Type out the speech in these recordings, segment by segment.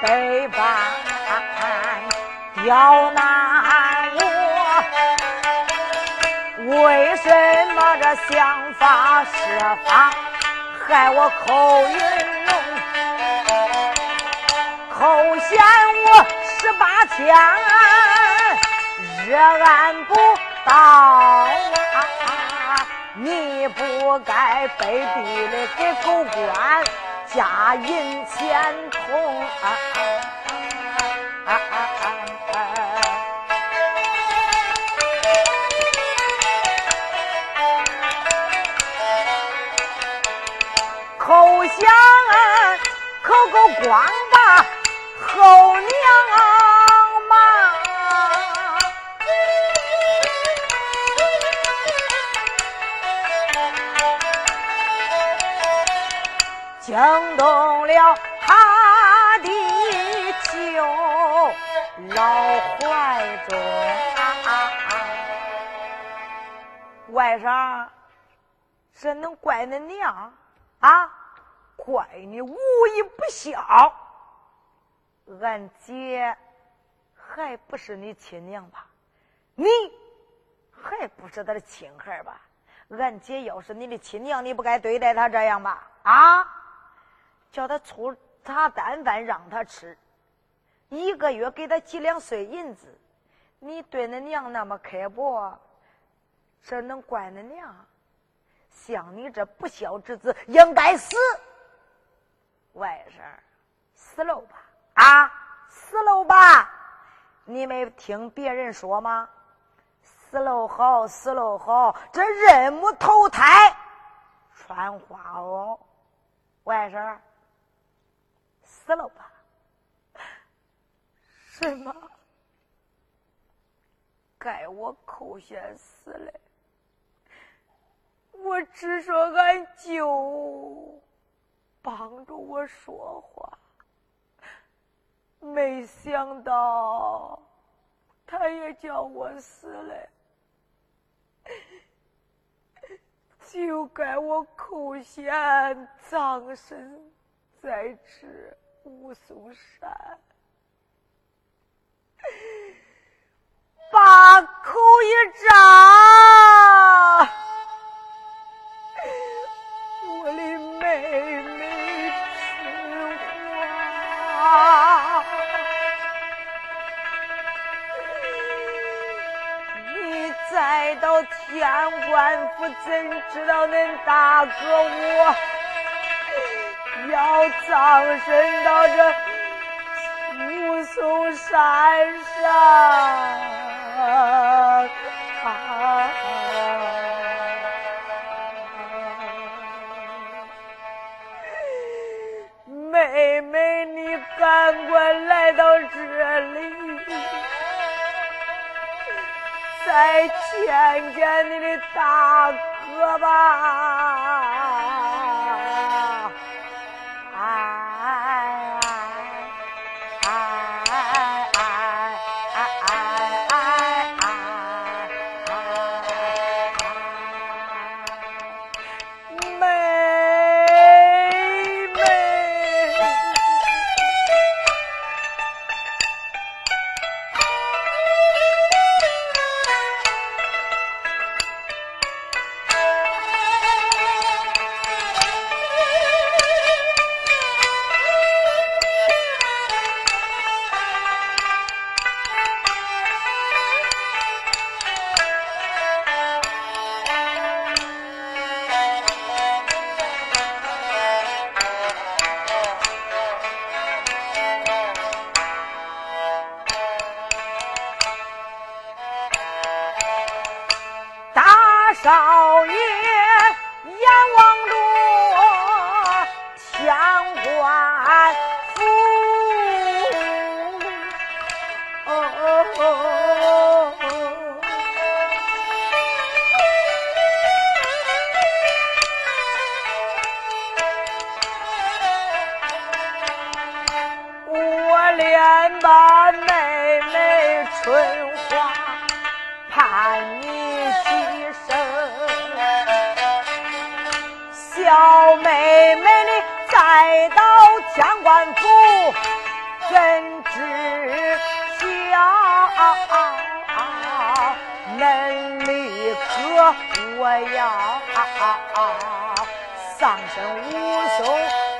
背叛刁难我？为什么这想法设法害我口云龙？口嫌我十八天热按不到啊！你不该被逼的给狗官家银钱通啊！啊啊啊口想口口光惊动了他的舅老怀中。外甥，这能怪恁娘啊？怪你无义不孝。俺姐还不是你亲娘吧？你还不是她的亲孩吧？俺姐要是你的亲娘，你不该对待她这样吧？啊！叫他粗茶淡饭让他吃，一个月给他几两碎银子，你对恁娘那么刻薄，这能怪恁娘？像你这不孝之子，应该死！外甥，死喽吧！啊，死喽吧！你没听别人说吗？死喽好，死喽好，这人母投胎穿花袄。外甥，死了吧！什么？该我寇贤死了？我只说俺舅帮着我说话，没想到他也叫我死了，就该我寇贤葬身在这武松山，把口一张。我的妹妹吃花，你再到天官府，怎知道恁大哥我要葬身到这武松山上啊？妹妹，你赶快来到这里，再见见你的大哥吧。我我要丧身无踪。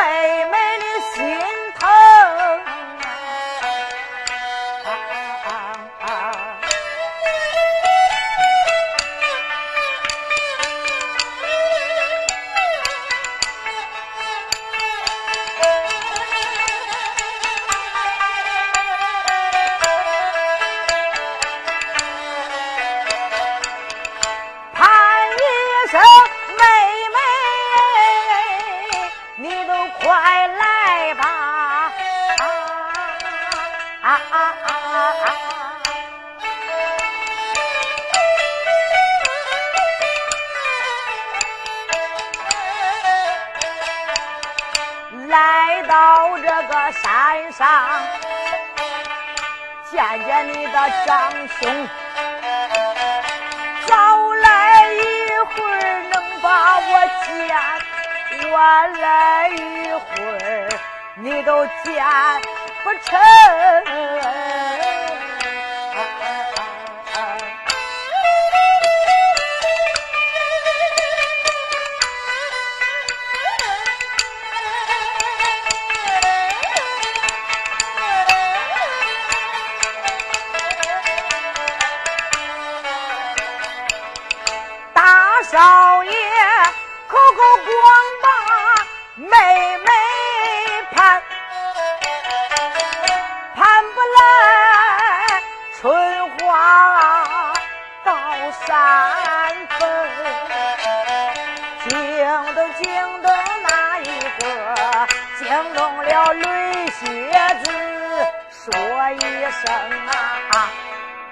长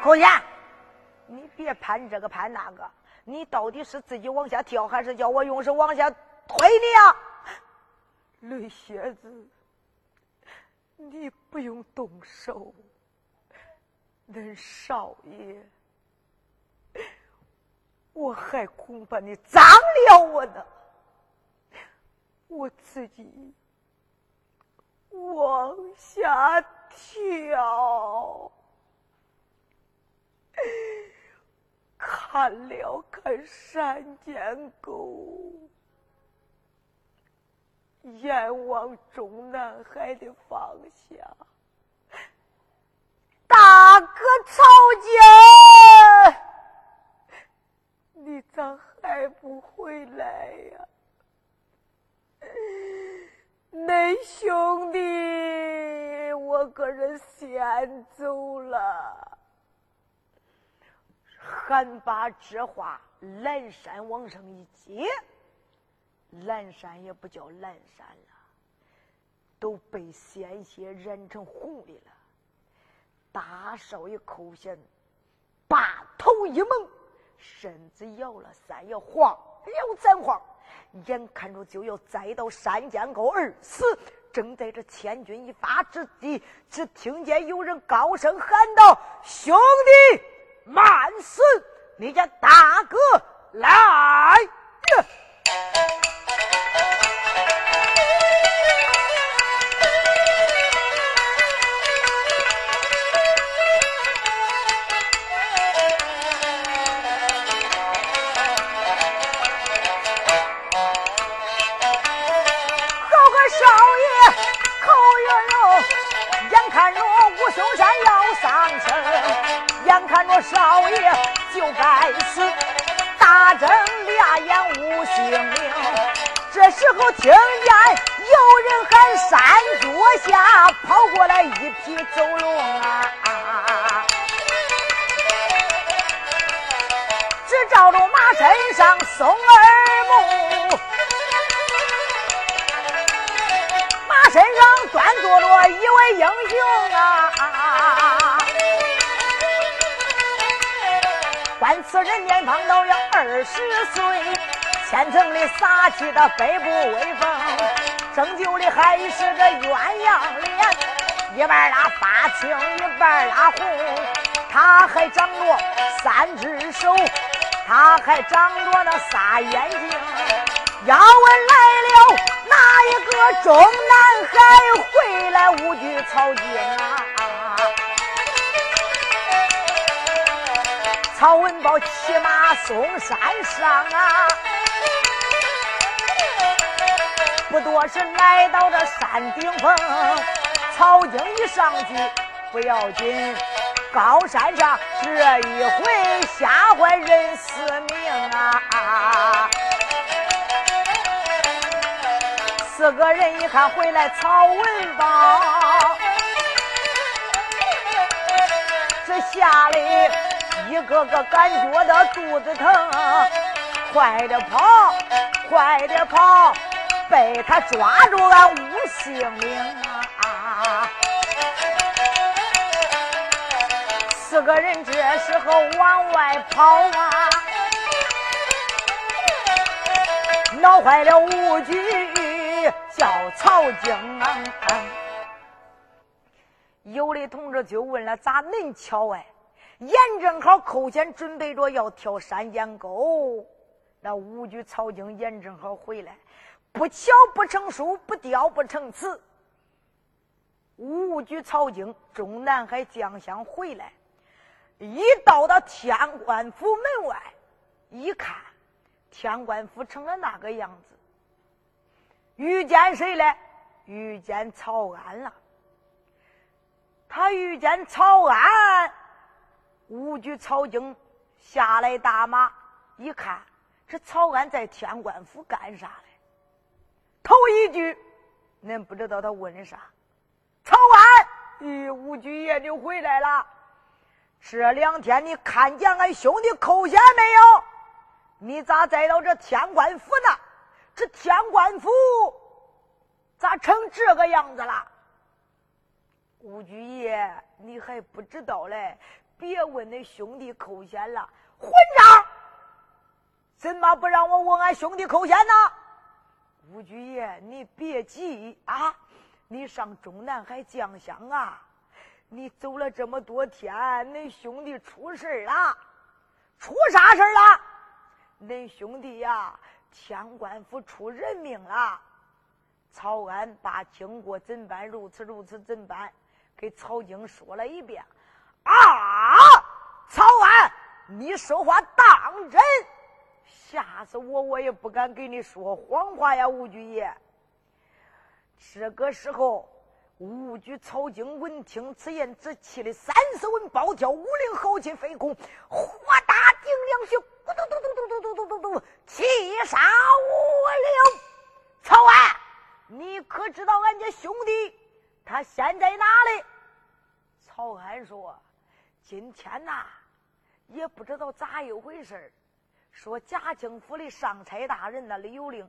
侯爷，你别攀这个攀那个，你到底是自己往下跳，还是叫我用手往下推你啊？雷蝎子，你不用动手，恁少爷，我还恐怕你脏了我呢，我自己往下跳。看了看山间沟，眼望中南海的方向，大哥曹家，你咋还不回来呀？恁兄弟，我个人先走了。喊把这话，蓝山往上一接，蓝山也不叫蓝山了，都被鲜血染成红的了。大少爷口弦，把头一蒙，身子摇了三摇，晃了三晃，眼看着就要栽到山涧沟而死。正在这千钧一发之际，只听见有人高声喊道：“兄弟，慢死！你家大哥来！”眼看着少爷就该死，大睁俩眼无性命。这时候听见有人喊山脚下跑过来一匹走龙啊，只照着马身上松耳目，马身上端坐着一位英雄啊。观此人年方都要二十岁，千层的撒气的背部威风，生就的还是个鸳鸯脸，一半拉发青，一半拉红。他还长着三只手，他还长着那仨眼睛。要问来了哪一个中南海回来无惧曹军骑马送山上啊，不多时来到这山顶峰。曹京一上去不要紧，高山上这一回吓坏人死命啊！四个人一看回来，曹文宝这下来。一个个感觉到肚子疼，快点跑，快点跑，被他抓住俺无性命啊！四个人这时候往外跑啊，闹坏了吴局，叫曹京。有的同志就问了：咋恁巧哎？严正好扣钱，准备着要跳山涧沟。那五局曹京严正好回来，不巧不成书，不雕不成词。五局曹京中南海将相回来，一到到天官府门外，一看天官府成了那个样子。遇见谁了？遇见曹安了。他遇见曹安。武举曹京下来大马，一看这曹安在天官府干啥嘞？头一句，恁不知道他问的啥？曹安，咦，武举爷你回来了？这两天你看见俺兄弟寇贤没有？你咋再到这天官府呢？这天官府咋成这个样子了？武举爷，你还不知道嘞？别问那兄弟扣钱了，混账！怎么不让我问俺兄弟扣钱呢？吴局爷，你别急啊！你上中南海将相啊！你走了这么多天，恁兄弟出事了，出啥事了？恁兄弟呀，天官府出人命了。曹安把经过怎办，如此如此怎办，给曹京说了一遍。啊！曹安，你说话当真？吓死我！我也不敢给你说谎话呀，吴局爷。这个时候，吴局曹京闻听此言，只气的三十文暴跳，五灵豪气飞空，火大顶两血，咕嘟嘟嘟嘟嘟嘟嘟嘟嘟，气杀五灵。曹安，你可知道俺家兄弟他现在哪里？曹安说。今天呐，也不知道咋一回事说嘉庆府的上差大人那里有令，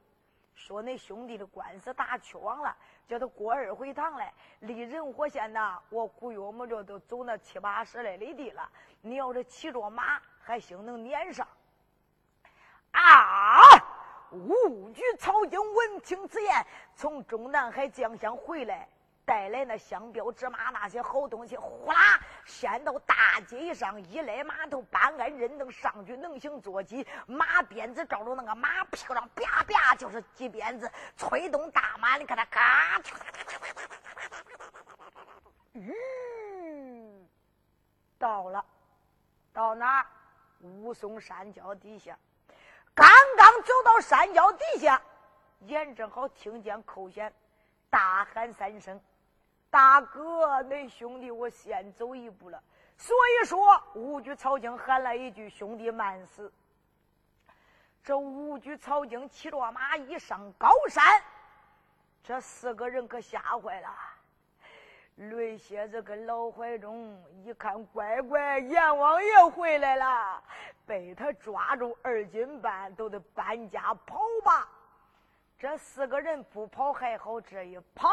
说那兄弟的官司打去往了，叫他过二回堂来。离仁和县呐，我估计我们这都走那七八十来里地了。你要是骑着马，还兴能撵上。啊！五举曹京闻听此言，从中南海将相回来。带来那香标纸马那些好东西，呼啦，先到大街上，一来码头，办案人能上去能行坐骑，马鞭子照着那个马屁股上啪啪就是几鞭子，催动大马，你看他嘎，嗯，到了，到哪？武松山脚底下，刚刚走到山脚底下，眼正好听见寇贤大喊三声。大哥，恁兄弟，我先走一步了。所以说，五举曹京喊了一句：“兄弟慢死。”这五举曹京骑着马一上高山，这四个人可吓坏了。雷蝎子跟老怀中一看，乖乖，阎王爷回来了，被他抓住二斤半，都得搬家跑吧。这四个人不跑还好，这一跑。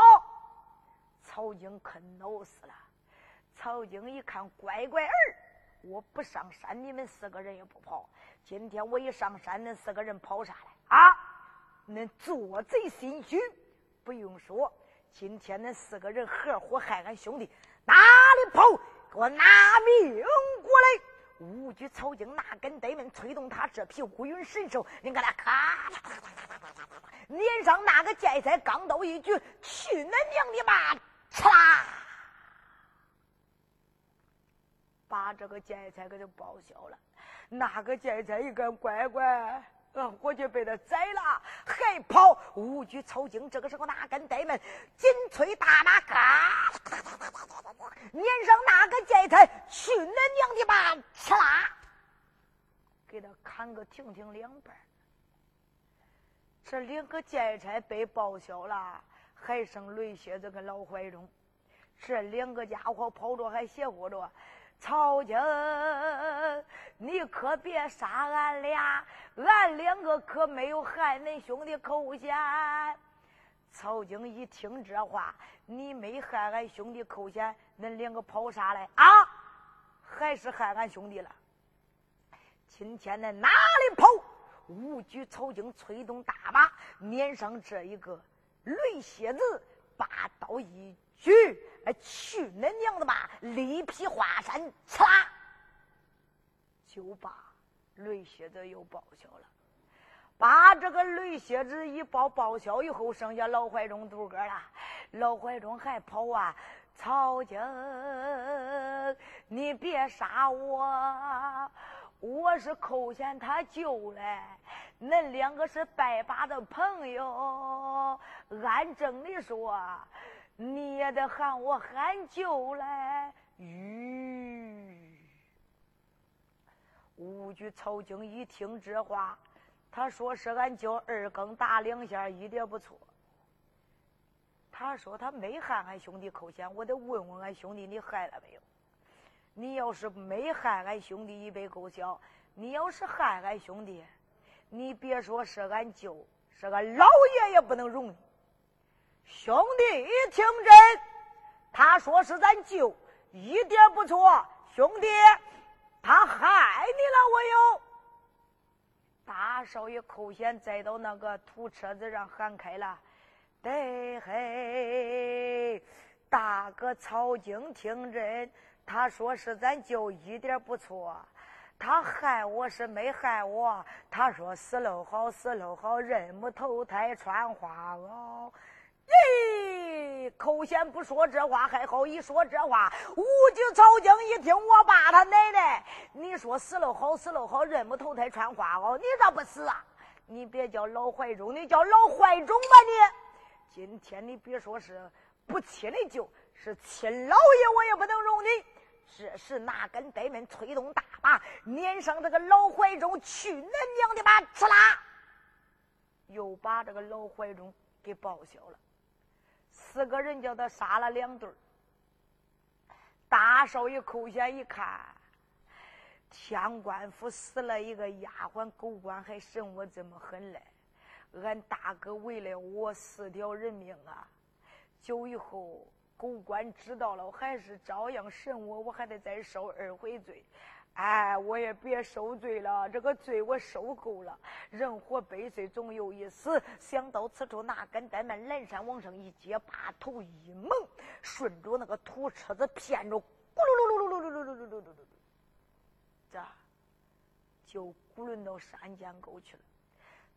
曹京可恼死了！曹京一看，乖乖儿，我不上山，你们四个人也不跑。今天我一上山，恁四个人跑啥来啊？恁做贼心虚！不用说，今天恁四个人合伙害俺兄弟，哪里跑？给我拿命过来！五举曹京拿根呆门催动他这匹乌云神兽，你看他咔，脸上那个剑才钢刀一举，去恁娘的吧！啦！把这个劫财给他报销了。那个劫财一看，乖乖，嗯，我就被他宰了，还跑！无惧曹京这个时候拿根呆门，紧催大马，嘎，撵上那个劫财，去恁娘的吧！吃啦，给他砍个停停两半。这两个劫财被报销了。还剩雷蝎子跟老怀中，这两个家伙跑着还邪乎着。曹京，你可别杀俺俩，俺两个可没有害恁兄弟寇贤。曹京一听这话，你没害俺兄弟寇贤，恁两个跑啥来啊？还是害俺兄弟了？今天恁哪里跑？武举曹京催动大马，撵上这一个。雷蝎子把刀一去，去恁娘的吧！力劈华山，呲啦，就把雷蝎子又报销了。把这个雷蝎子一报报销以后，剩下老怀中独个了。老怀中还跑啊！曹京，你别杀我，我是寇贤他舅嘞。恁两个是拜把子朋友，按正理说，你也得喊我喊舅来。吁，五句曹京一听这话，他说是俺舅二更打两下，一点不错。他说他没害俺兄弟寇贤，我得问问俺兄弟你害了没有？你要是没害俺兄弟，一辈够小；你要是害俺兄弟。你别说是俺舅，是俺老爷也不能容你。兄弟一，听真，他说是咱舅，一点不错。兄弟，他害你了，我有。大少爷寇贤再到那个土车子上喊开了，得嘿，大哥曹京听真，他说是咱舅，一点不错。他害我是没害我，他说死喽好死喽好，人不投胎穿花袄。咦，寇贤不说这话还好，一说这话，武举曹京一听，我爸他奶奶，你说死了好死了好，认不投胎穿花袄，你咋不死啊？你别叫老怀中，你叫老怀中吧你。今天你别说是不亲的舅，是亲老爷，我也不能容你。这时拿根呆门催动大马，撵上这个老怀中，去恁娘的吧！吃啦，又把这个老怀中给报销了。四个人叫他杀了两对儿大少爷扣下一看，天官府死了一个丫鬟狗官，还审我这么狠嘞！俺大哥为了我四条人命啊！久以后。狗官知道了，还是照样审我，我还得再受二回罪。哎，我也别受罪了，这个罪我受够了。人活百岁，总有一死。想到此处，那根呆慢蓝山往上一接，把头一蒙，顺着那个土车子偏着，咕噜噜噜噜噜噜噜噜噜噜噜，这就咕轮到山间沟去了。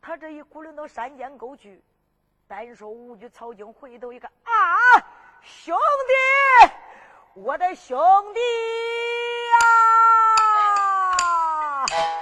他这一咕轮到山间沟去，单说五句草经，回头一看，啊，兄弟，我的兄弟。you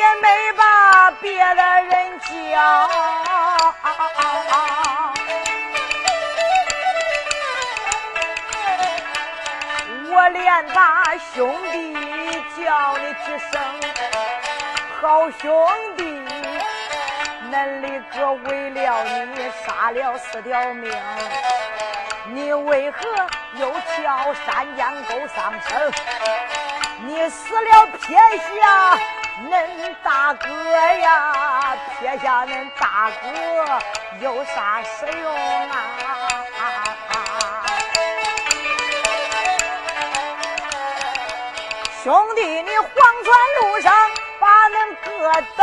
也没把别的人叫，我连把兄弟叫你几声，好兄弟。恁里哥为了你杀了四条命，你为何又跳山间沟上身？你死了撇下恁大哥呀，撇下恁大哥有啥使用啊？兄弟，你黄泉路上把恁哥等。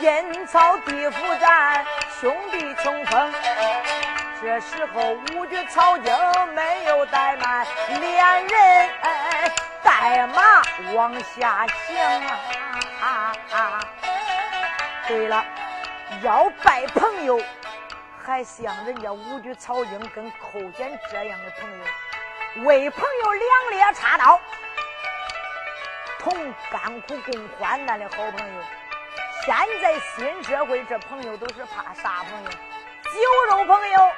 阴曹地府战，兄弟冲锋。这时候五局曹京没有怠慢，连人带马往下行啊啊啊！对了，要拜朋友，还像人家五局曹京跟寇简这样的朋友，为朋友两肋插刀，同甘苦共患难的好朋友。现在新社会，这朋友都是怕啥朋友？酒肉朋友，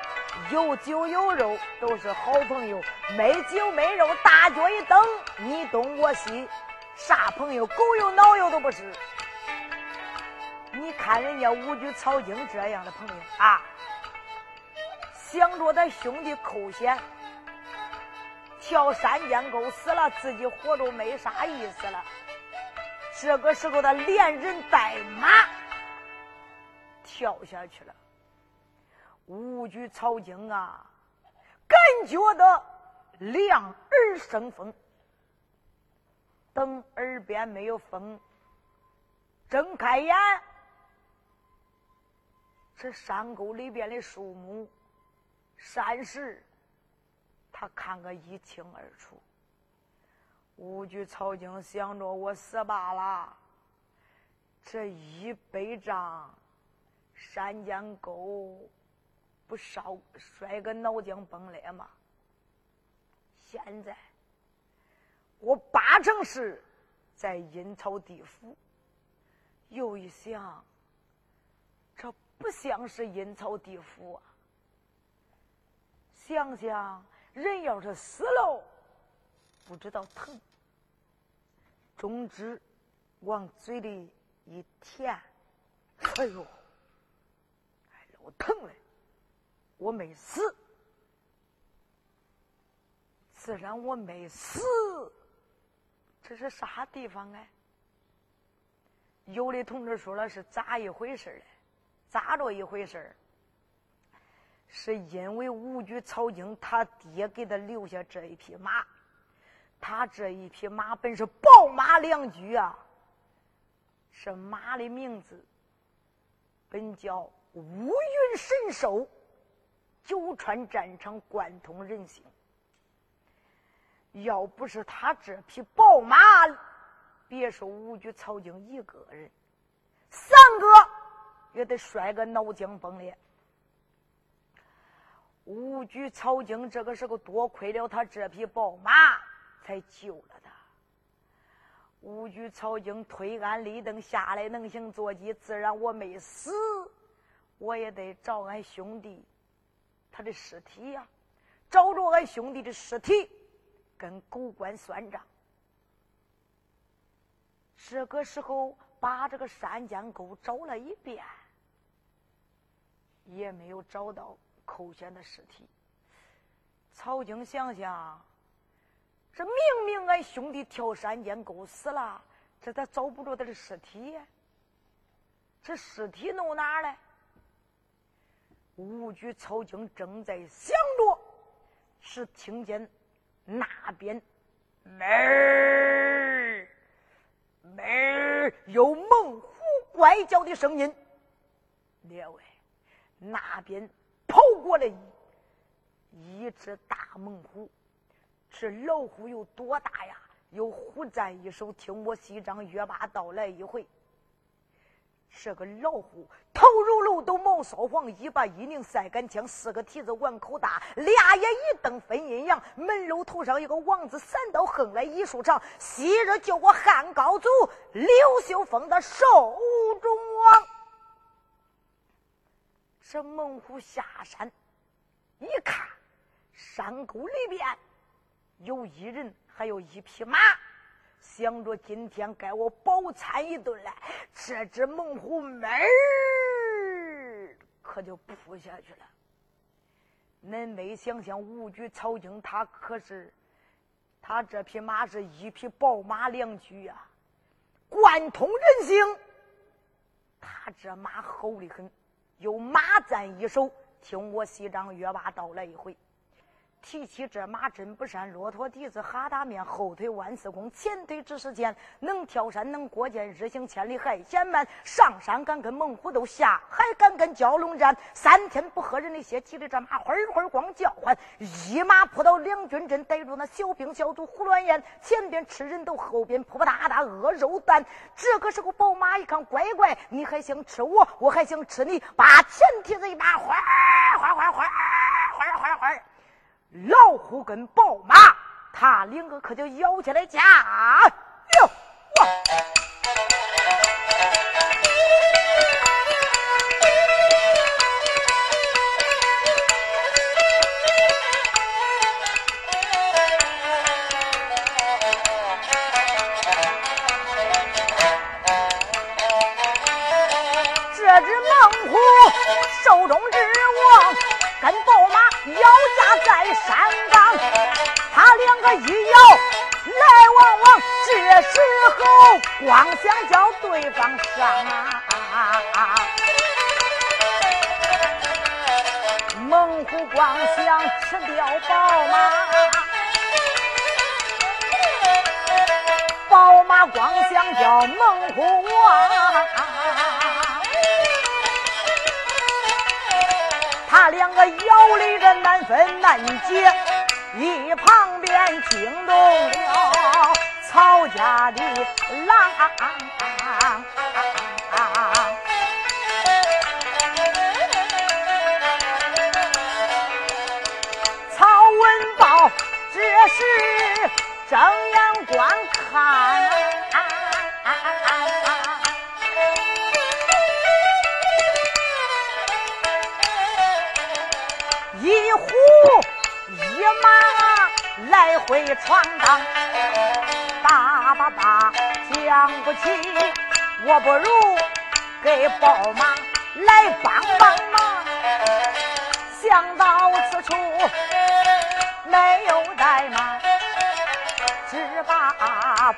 有酒有肉都是好朋友；没酒没肉，大脚一蹬，你东我西，啥朋友？狗油脑油都不是。你看人家五局曹京这样的朋友啊，想着他兄弟寇显跳山涧沟死了，自己活着没啥意思了。这个时候，他连人带马跳下去了。五局曹京啊，感觉到两耳生风，等耳边没有风，睁开眼，这山沟里边的树木、山石，他看个一清二楚。五句曹经想着我死罢了，这一百丈山间沟不烧摔个脑浆崩裂吗？现在我八成是在阴曹地府。又一想，这不像是阴曹地府啊！想想人要是死了。不知道疼，总之往嘴里一填，哎呦，哎呦，我疼嘞！我没死，自然我没死。这是啥地方哎？有的同志说了是咋一回事嘞？咋着一回事是因为五局曹京他爹给他留下这一匹马。他这一匹马本是宝马良驹啊，是马的名字，本叫乌云神兽，九川战场贯通人心。要不是他这匹宝马，别说五局曹京一个人，三个也得摔个脑浆崩裂。五举曹京这个时候多亏了他这匹宝马，才救了他。五举曹京推鞍立蹬下来能行坐骑，自然我没死，我也得找俺兄弟他的尸体呀，找着俺兄弟的尸体，跟狗官算账。这个时候把这个山涧沟找了一遍，也没有找到。寇贤的尸体，曹京想想，这明明俺兄弟跳山涧沟死了，这咋找不着他的尸体？这尸体弄哪儿武？举、曹京正在想着，是听见那边门儿门有猛虎怪叫的声音。列位，那边。跑过来一只大猛虎，这老虎有多大呀？有虎占一手。听我西张约八道来一回，这个老虎头都，毛骚黄，一把一拧，赛杆枪，四个蹄子碗口大，俩眼一瞪分阴阳。门楼头上有个王字，三道横来一竖长。昔日救过汉高祖刘秀峰的寿中王。这猛虎下山，一看山沟里边有一人，还有一匹马，想着今天该我饱餐一顿了。这只猛虎门儿可就扑下去了。恁没想想，吴举、曹京他可是他这匹马是一匹宝马良驹呀，贯通人性。他这马吼的很。有马赞一首，听我西张月八道来一回。提起这马真不善，骆驼蹄子哈达面，后腿弯四弓，前腿只是箭。能跳山能过涧，日行千里还嫌慢。上山敢跟猛虎斗，下海敢跟蛟龙战。三天不喝人的血，骑着这马会会光叫唤。一马扑到两军阵，逮住那小兵小卒胡乱言。前边吃人头，后边扑扑哒哒饿肉蛋。这个时候宝马一看，乖乖，你还想吃我，我还想吃你，把前蹄子一拔，哗哗哗哗哗哗哗。老虎跟宝马，他两个可就咬起来架。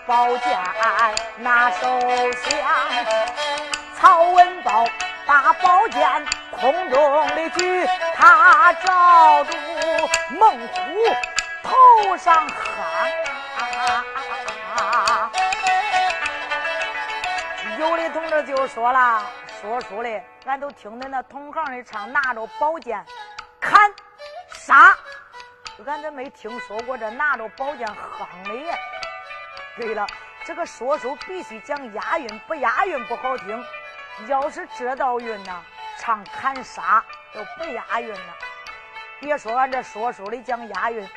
宝剑拿手相，曹文豹把宝剑空中的举，他照住猛虎头上夯。有的同志就说了，说书的，俺都听恁那同行的唱，拿着宝剑砍杀，俺都没听说过这拿着宝剑夯的呀。对了，这个说书必须讲押韵，不押韵不好听。要是这道韵呢？唱砍杀都不押韵了。别说俺这说书的讲押韵，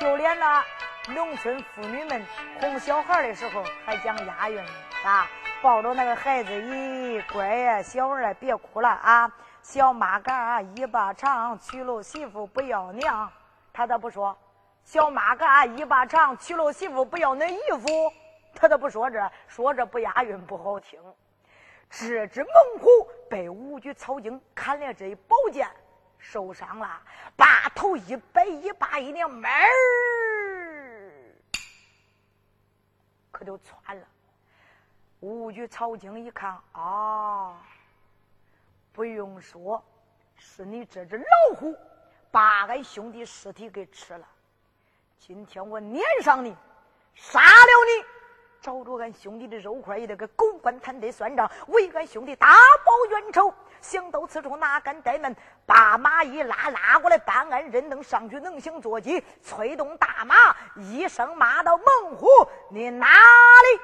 就连那农村妇女们哄小孩的时候还讲押韵呢啊！抱着那个孩子，咦，乖呀，小儿，别哭了啊！小马嘎一把长，娶了媳妇不要娘。他咋不说？小马嘎一把长，娶了媳妇不要恁姨夫。他都不说这？说这不押韵，不好听。这只猛虎被五举草精砍了这一宝剑，受伤了，把头一摆一把一拧门儿，可就窜了。五举草精一看啊，不用说，是你这只老虎把俺兄弟尸体给吃了。今天我撵上你，杀了你。找着俺兄弟的肉块，也得给狗官贪得算账，为俺兄弟大报冤仇。想到此处，哪敢怠慢？把马一拉，拉过来，办案人能上去，能行坐骑，催动大马，一声马到：“猛虎，你哪里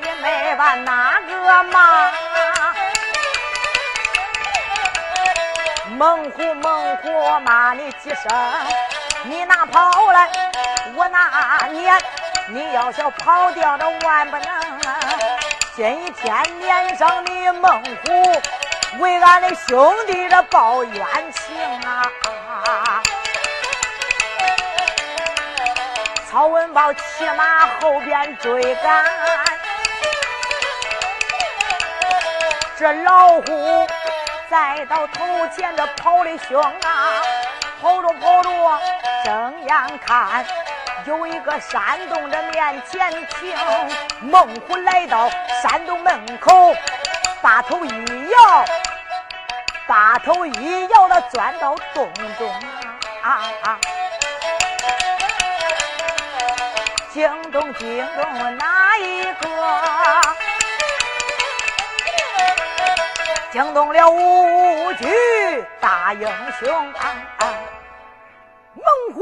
也没把哪个骂。猛虎猛虎骂你几声，你拿跑来，我拿撵。你要想跑掉，这万不能。今天撵上你猛虎，为俺的兄弟这报冤情啊！曹文宝骑马后边追赶，这老虎再到头前这跑的凶啊！跑着跑着，睁眼看。有一个山洞的面前停，猛虎来到山洞门口，把头一摇，把头一摇，了钻到洞中啊！啊！惊动惊动哪一个？惊动了五局大英雄啊！猛虎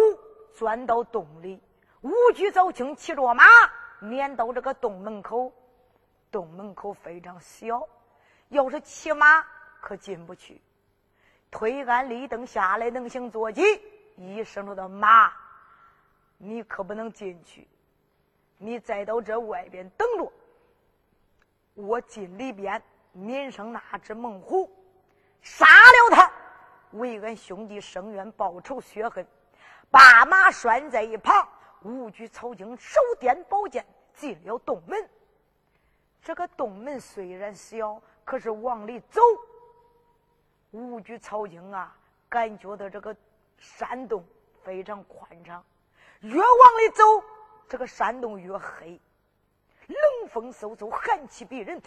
钻到洞里。五局早清骑着马撵到这个洞门口，洞门口非常小，要是骑马可进不去。推鞍立蹬下来能行坐骑，一生着的马，你可不能进去。你再到这外边等着，我进里边撵上那只猛虎，杀了他，为俺兄弟伸冤报仇雪恨，把马拴在一旁。武举曹京手掂宝剑进了洞门。这个洞门虽然小，可是往里走，武举曹京啊，感觉到这个山洞非常宽敞。越往里走，这个山洞越黑，冷风嗖嗖，寒气逼人。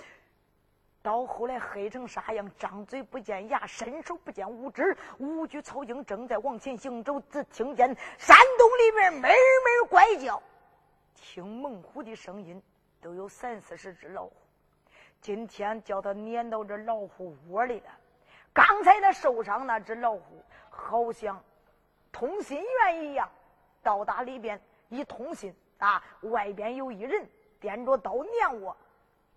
到后来黑成啥样？张嘴不见牙，伸手不见五指。五具曹精正在往前行走，只听见山洞里面闷闷怪叫，听猛虎的声音都有三四十只老虎。今天叫他撵到这老虎窝里了。刚才他受伤那只老虎，好像通信员一样，到达里边一通信啊，外边有一人掂着刀撵我，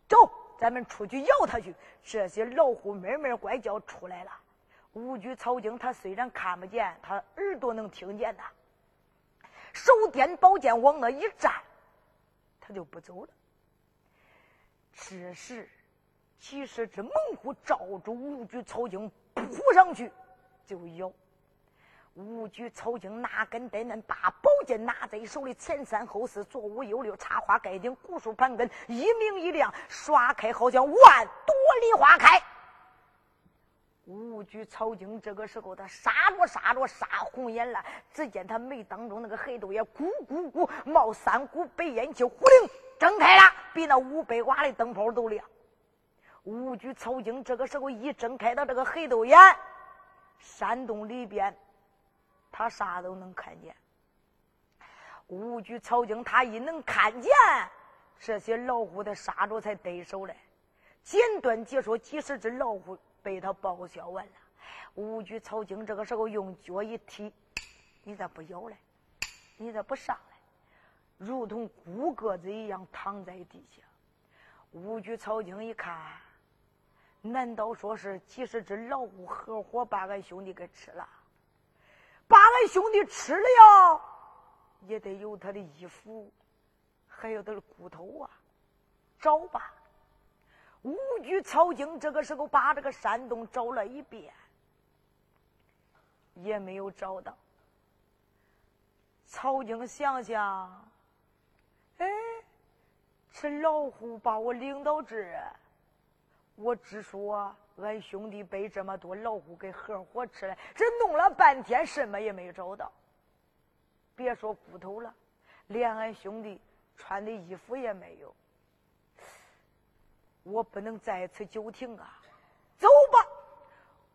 走。咱们出去咬他去！这些老虎哞哞怪叫出来了。五举草精他虽然看不见，他耳朵能听见呐。手掂宝剑往那一站，他就不走了。这时，几十只猛虎照住五举草精扑上去，就咬。五举草精哪根怠慢，把宝剑拿在手里，前三后四，左五右六，插花盖顶，古树盘根，一明一亮，耍开好像万朵梨花开。五举草精这个时候，他杀着杀着杀红眼了，只见他眉当中那个黑豆也咕咕咕冒三股白烟气，呼灵睁开了，比那五百瓦的灯泡都亮。五举曹京这个时候一睁开的这个黑豆眼，山洞里边他啥都能看见。五举曹京他一能看见这些老虎的杀着才得手嘞。简短解说，几十只老虎被他报销完了。五举曹京这个时候用脚一踢，你咋不咬嘞？你咋不上来？如同孤个子一样躺在地下。五举曹京一看，难道说是几十只老虎合伙把俺兄弟给吃了？把俺兄弟吃了，也得有他的衣服，还有他的骨头啊！找吧。五举曹京这个时候把这个山洞找了一遍，也没有找到。曹京想想，哎。是老虎把我领到这，我只说俺兄弟被这么多老虎给合伙吃了，这弄了半天什么也没找到。别说骨头了，连俺兄弟穿的衣服也没有。我不能在此久停啊！走吧。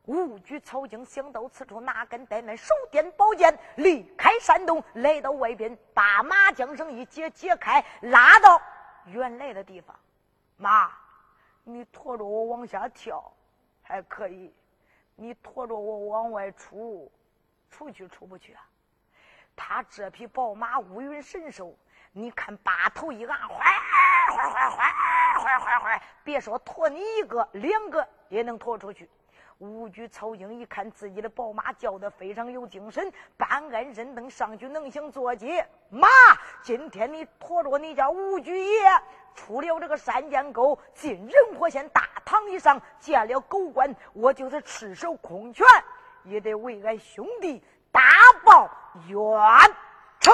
五举曹京想到此处，拿根呆门手点宝剑，离开山洞，来到外边，把马缰绳一解，解开，拉到。原来的地方，妈，你驮着我往下跳还可以，你驮着我往外出，出去出不去啊？他这匹宝马乌云神兽，你看把头一按，哗哗哗哗哗哗哗，别说驮你一个两个也能驮出去。武举曹英一看自己的宝马叫得非常有精神，半鞍身蹬上去能行坐骑。马，今天你驮着你家武举爷出了这个山涧沟，进仁和县大堂以上见了狗官，我就是赤手空拳，也得为俺兄弟大报冤仇。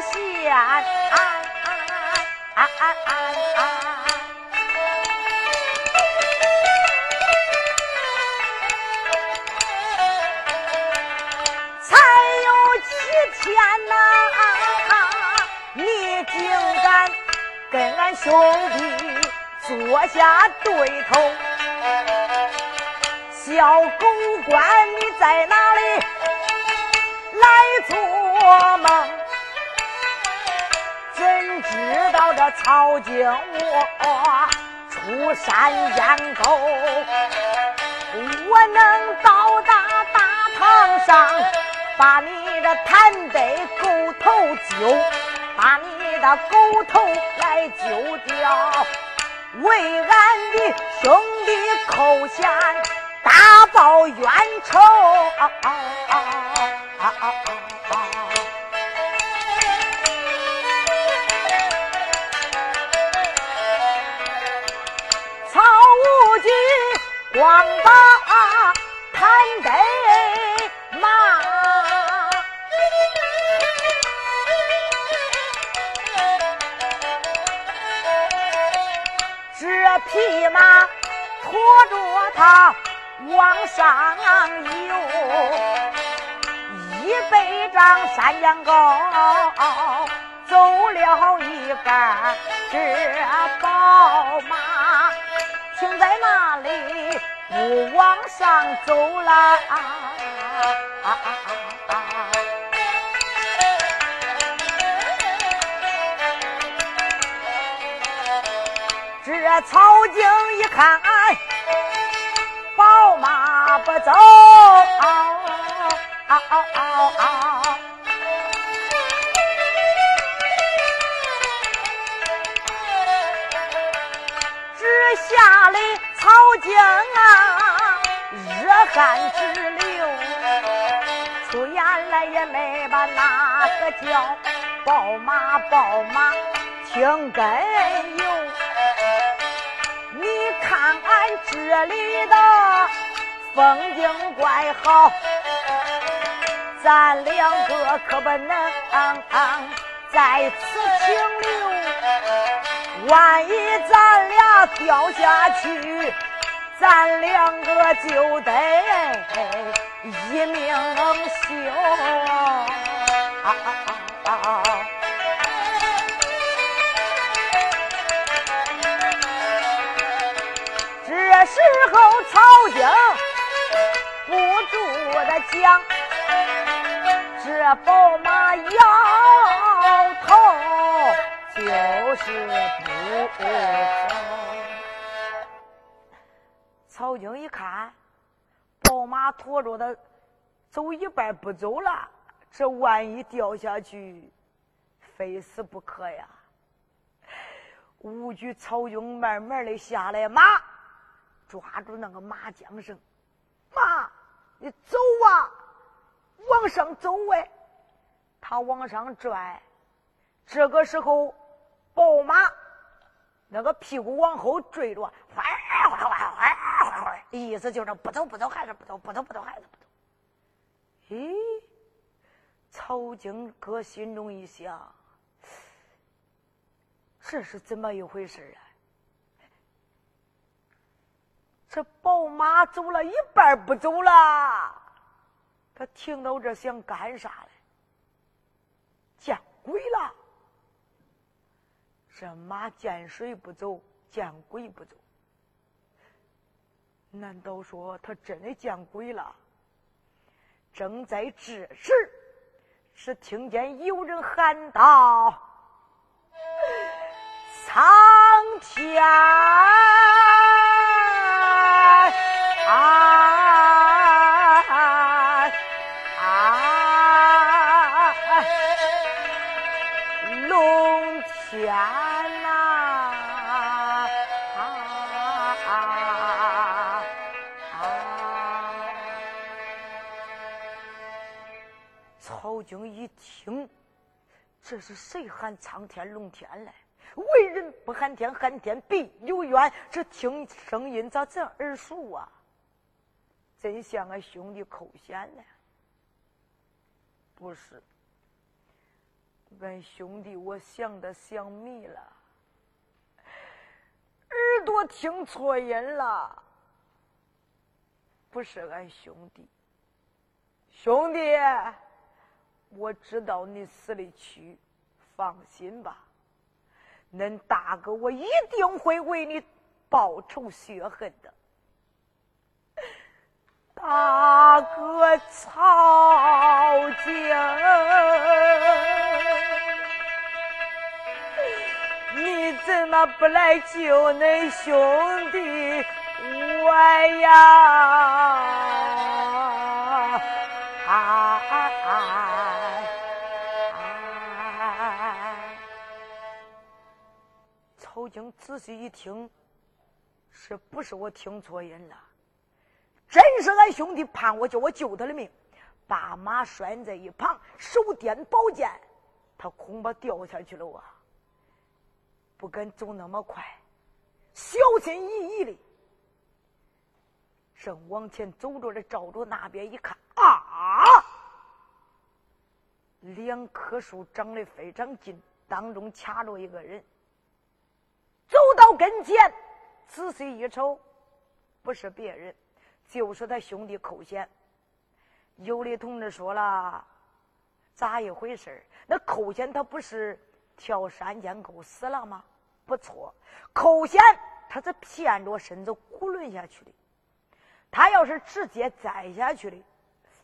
县，才有几天呐？你竟敢跟俺兄弟坐下对头，小狗官你在哪里来做梦？知道这曹景我出山烟沟，我能到达大堂上，把你的谭得狗头揪，把你。的狗头来救掉，为俺的兄弟扣钱，大报冤仇。曹无忌，光把贪得马，这匹马驮着他往上游，一百丈三羊羔，走了一半，这宝。不往上走了。这曹景一看，宝马不走，只吓得曹景，汗直流，出言来也没把哪个叫宝马宝马听根由。你看俺这里的风景怪好，咱两个可不能在此停留。万一咱俩掉下去，咱两个就得一命休。这时候，曹景不住的讲，这宝马摇头就是不。曹景一看，宝马驮着他走一半不走了，这万一掉下去，非死不可呀！无惧曹景慢慢的下来马。抓住那个马缰绳，马，你走啊，往上走哎！他往上拽，这个时候，宝马那个屁股往后坠着，哗哗哗，意思就是不走不走还是不走，不走不走还是不走。咦，曹景哥心中一想，这是怎么一回事啊？这宝马走了一半不走了，他停到这想干啥嘞？见鬼了！这马见水不走，见鬼不走。难道说他真的见鬼了？正在这时，是听见有人喊道：“苍天！”啊这是谁喊苍天龙天来？为人不喊天，喊天必有冤。这听声音咋这耳熟啊？真像俺兄弟寇贤呢？不是，俺兄弟，我想的想迷了，耳朵听错音了。不是俺兄弟，兄弟。我知道你死里去，放心吧，恁大哥我一定会为你报仇雪恨的。大哥曹景，你怎么不来救恁兄弟我呀？曹京仔细一听，是不是我听错音了？真是俺兄弟盼我叫我救他的命，把马拴在一旁，手掂宝剑，他恐怕掉下去了啊！不敢走那么快，小心翼翼的，正往前走着的，照着那边一看，啊！两棵树长得非常近，当中卡着一个人。走到跟前，仔细一瞅，不是别人，就是他兄弟寇贤。有的同志说了，咋一回事那寇贤他不是跳山涧沟死了吗？不错，寇贤他是骗着身子囫囵下去的。他要是直接栽下去的，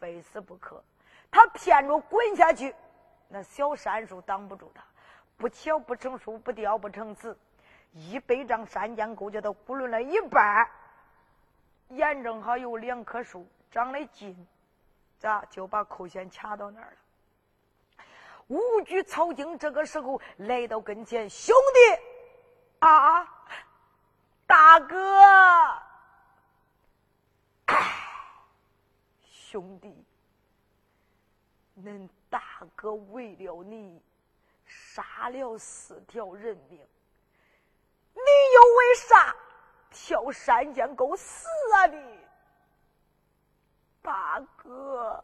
非死不可。他骗着滚下去，那小山树挡不住他，不巧不成书，不雕不成字。一百丈山涧沟叫他囫囵了一半眼正好有两棵树长得近，咋就把寇贤卡到那儿了？五举草经这个时候来到跟前，兄弟啊，大哥，兄弟，恁大哥为了你杀了四条人命。你又为啥跳山涧沟死啊？你大哥，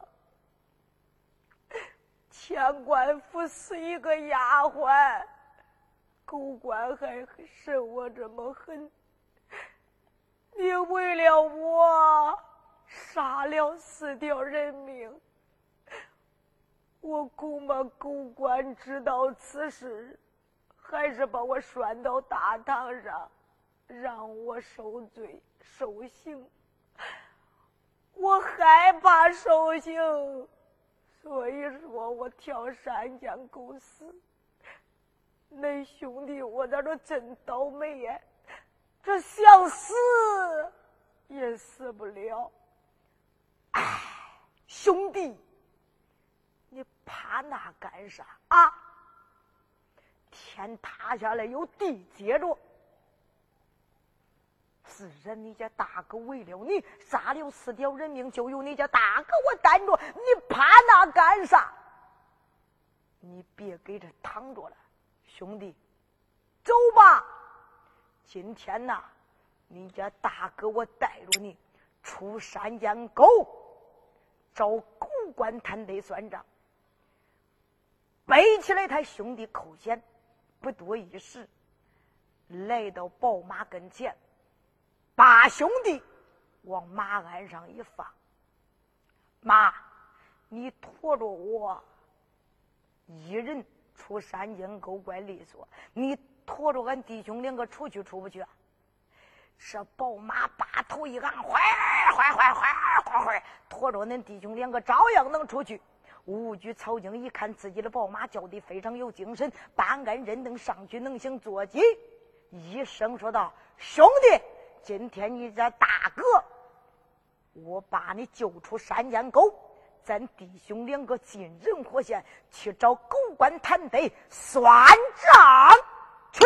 钱官府死一个丫鬟，狗官还审我这么狠，你为了我杀了四条人命，我恐怕狗官知道此事。还是把我拴到大堂上，让我受罪受刑。我害怕受刑，所以说我跳山涧沟死。恁兄弟，我在这真倒霉呀！这想死也死不了。哎，兄弟，你怕那干啥啊？天塌下来有地接着，自然你家大哥为了你杀了四条人命，就由你家大哥我担着，你怕那干啥？你别给这躺着了，兄弟，走吧。今天呐，你家大哥我带着你出山涧沟，找狗官谈得算账，背起来他兄弟扣钱。不多一时，来到宝马跟前，把兄弟往马鞍上一放。妈，你驮着我一人出山涧沟怪利索，你驮着俺弟兄两个出去出不去？这宝马把头一昂，坏坏坏坏坏坏，驮着恁弟兄两个照样能出去。五举曹经一看自己的宝马叫的非常有精神，半鞍认登上去能行坐骑，一声说道：“兄弟，今天你家大哥，我把你救出山涧沟，咱弟兄两个进人火县去找狗官谈得算账！去。”